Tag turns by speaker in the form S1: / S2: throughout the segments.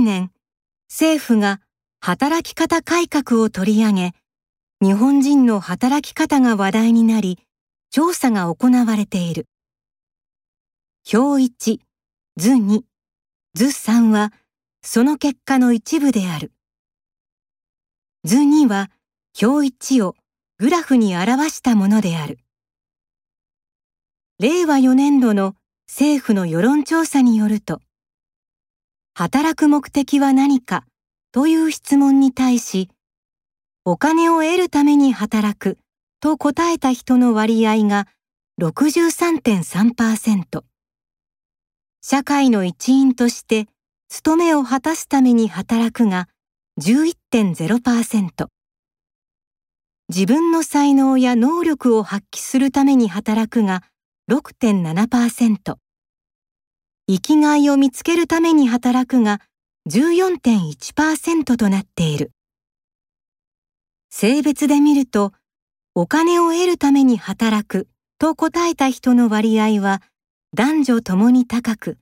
S1: 年、政府が働き方改革を取り上げ、日本人の働き方が話題になり、調査が行われている。表1、図2、図3は、その結果の一部である。図2は、表1をグラフに表したものである。令和4年度の政府の世論調査によると、働く目的は何か？という質問に対し、お金を得るために働くと答えた人の割合が63.3%。社会の一員として務めを果たすために働くが11.0%。自分の才能や能力を発揮するために働くが6.7%。生きがいを見つけるために働くが14.1%となっている。性別で見ると、お金を得るために働くと答えた人の割合は男女ともに高く、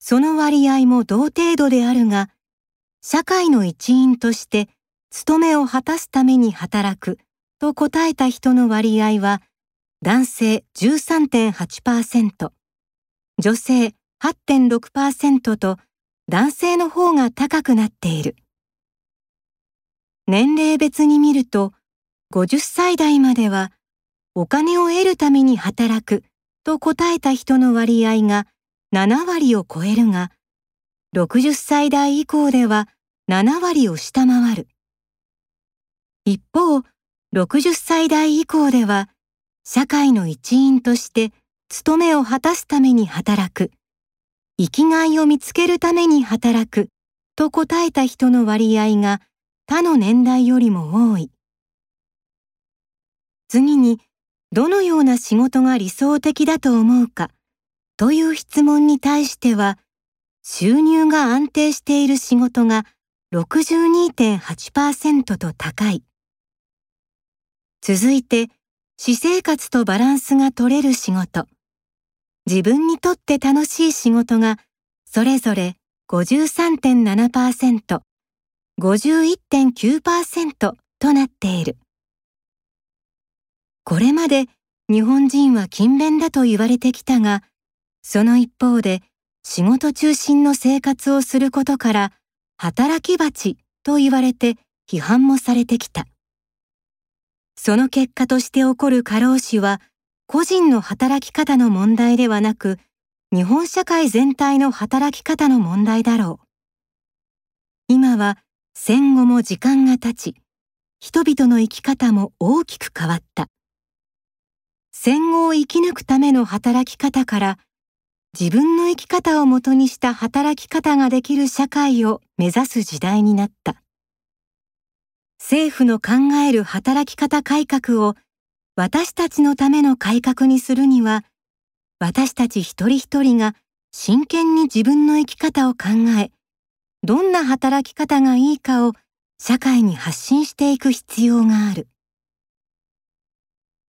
S1: その割合も同程度であるが、社会の一員として務めを果たすために働くと答えた人の割合は男性13.8%、女性8.6%と男性の方が高くなっている。年齢別に見ると、50歳代までは、お金を得るために働くと答えた人の割合が7割を超えるが、60歳代以降では7割を下回る。一方、60歳代以降では、社会の一員として務めを果たすために働く、生きがいを見つけるために働くと答えた人の割合が他の年代よりも多い。次に、どのような仕事が理想的だと思うか？という質問に対しては、収入が安定している仕事が62.8%と高い。続いて、私生活とバランスが取れる仕事。自分にとって楽しい仕事がそれぞれ53.7%、51.9%となっている。これまで日本人は勤勉だと言われてきたが、その一方で仕事中心の生活をすることから働き蜂と言われて批判もされてきた。その結果として起こる過労死は個人の働き方の問題ではなく日本社会全体の働き方の問題だろう。今は戦後も時間が経ち、人々の生き方も大きく変わった。戦後を生き抜くための働き方から、自分の生き方をもとにした働き方ができる社会を目指す時代になった。政府の考える働き方改革を私たちのための改革にするには、私たち一人一人が真剣に自分の生き方を考え、どんな働き方がいいかを社会に発信していく必要がある。